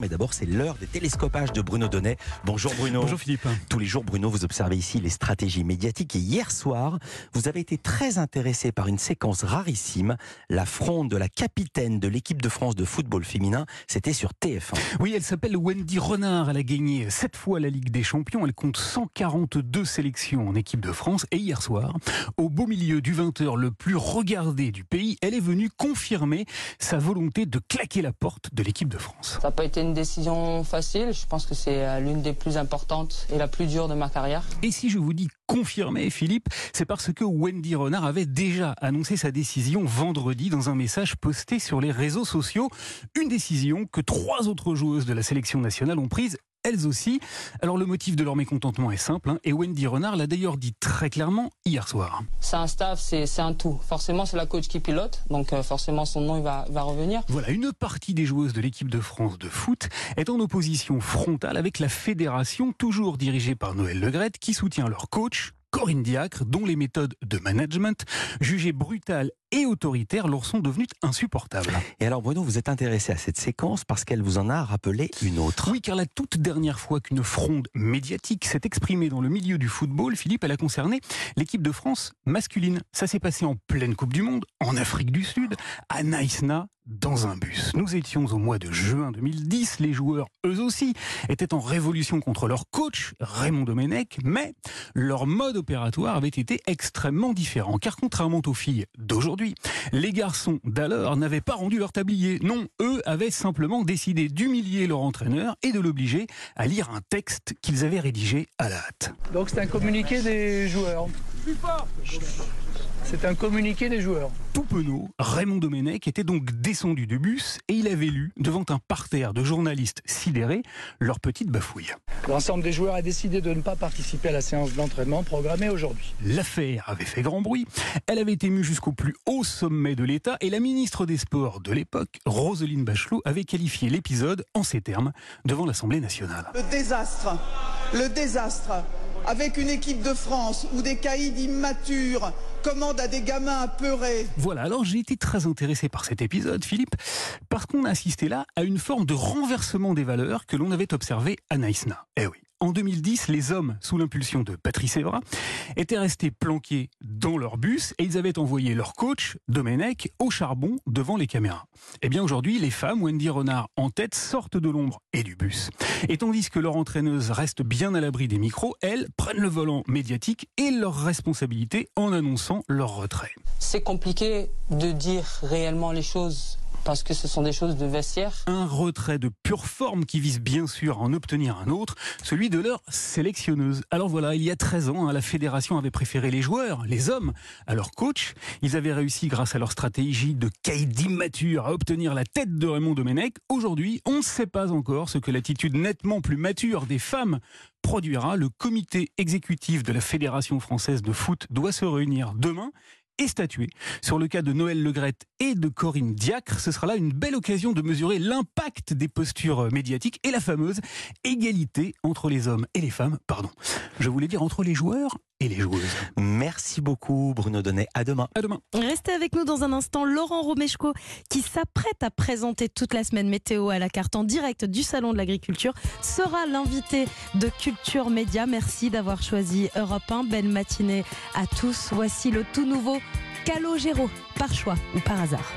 Mais d'abord, c'est l'heure des télescopages de Bruno Donnet. Bonjour Bruno. Bonjour Philippe. Tous les jours, Bruno, vous observez ici les stratégies médiatiques. Et hier soir, vous avez été très intéressé par une séquence rarissime, la fronde de la capitaine de l'équipe de France de football féminin. C'était sur TF1. Oui, elle s'appelle Wendy Renard. Elle a gagné sept fois la Ligue des Champions. Elle compte 142 sélections en équipe de France. Et hier soir, au beau milieu du 20h le plus regardé du pays, elle est venue confirmer sa volonté de claquer la porte de l'équipe de France. Ça n'a pas été une décision facile. Je pense que c'est euh, l'une des plus importantes et la plus dure de ma carrière. Et si je vous dis confirmé, Philippe, c'est parce que Wendy Renard avait déjà annoncé sa décision vendredi dans un message posté sur les réseaux sociaux. Une décision que trois autres joueuses de la sélection nationale ont prise elles aussi. Alors le motif de leur mécontentement est simple, hein, et Wendy Renard l'a d'ailleurs dit très clairement hier soir. C'est un staff, c'est un tout. Forcément, c'est la coach qui pilote, donc euh, forcément son nom il va, va revenir. Voilà, une partie des joueuses de l'équipe de France de foot est en opposition frontale avec la fédération, toujours dirigée par Noël Legrette, qui soutient leur coach, Corinne Diacre, dont les méthodes de management, jugées brutales et autoritaires, leur sont devenues insupportables. Et alors Bruno, vous êtes intéressé à cette séquence parce qu'elle vous en a rappelé une autre. Oui, car la toute dernière fois qu'une fronde médiatique s'est exprimée dans le milieu du football, Philippe, elle a concerné l'équipe de France masculine. Ça s'est passé en pleine Coupe du Monde, en Afrique du Sud, à Naïsna, dans un bus. Nous étions au mois de juin 2010, les joueurs, eux aussi, étaient en révolution contre leur coach, Raymond Domenech, mais leur mode opératoire avait été extrêmement différent, car contrairement aux filles d'aujourd'hui, les garçons d'alors n'avaient pas rendu leur tablier. Non, eux avaient simplement décidé d'humilier leur entraîneur et de l'obliger à lire un texte qu'ils avaient rédigé à la hâte. Donc c'est un communiqué des joueurs. C'est un communiqué des joueurs. Tout penaud, Raymond Domenech était donc descendu du bus et il avait lu, devant un parterre de journalistes sidérés, leur petite bafouille. L'ensemble des joueurs a décidé de ne pas participer à la séance d'entraînement programmée aujourd'hui. L'affaire avait fait grand bruit. Elle avait été émue jusqu'au plus haut sommet de l'État et la ministre des Sports de l'époque, Roselyne Bachelot, avait qualifié l'épisode en ces termes devant l'Assemblée nationale. Le désastre, le désastre avec une équipe de France où des caïds immatures commandent à des gamins apeurés. Voilà, alors j'ai été très intéressé par cet épisode, Philippe, parce qu'on a assisté là à une forme de renversement des valeurs que l'on avait observé à Naïsna. Eh oui. En 2010, les hommes, sous l'impulsion de Patrice Evra, étaient restés planqués dans leur bus et ils avaient envoyé leur coach, Domenech, au charbon devant les caméras. Eh bien aujourd'hui, les femmes, Wendy Renard en tête, sortent de l'ombre et du bus. Et tandis que leur entraîneuse reste bien à l'abri des micros, elles prennent le volant médiatique et leur responsabilité en annonçant leur retrait. C'est compliqué de dire réellement les choses parce que ce sont des choses de vestiaire. Un retrait de pure forme qui vise bien sûr à en obtenir un autre, celui de leur sélectionneuse. Alors voilà, il y a 13 ans, hein, la fédération avait préféré les joueurs, les hommes, à leur coach. Ils avaient réussi, grâce à leur stratégie de caïd immature, à obtenir la tête de Raymond Domenech. Aujourd'hui, on ne sait pas encore ce que l'attitude nettement plus mature des femmes produira. Le comité exécutif de la Fédération française de foot doit se réunir demain et statuer sur le cas de Noël Legrette et de Corinne Diacre. Ce sera là une belle occasion de mesurer l'impact des postures médiatiques et la fameuse égalité entre les hommes et les femmes. Pardon. Je voulais dire entre les joueurs et les joueuses. Merci beaucoup Bruno Donnet. À demain. À demain. Restez avec nous dans un instant. Laurent Romeshko qui s'apprête à présenter toute la semaine météo à la carte en direct du Salon de l'Agriculture sera l'invité de Culture Média. Merci d'avoir choisi Europe 1. Belle matinée à tous. Voici le tout nouveau Calogero, par choix ou par hasard.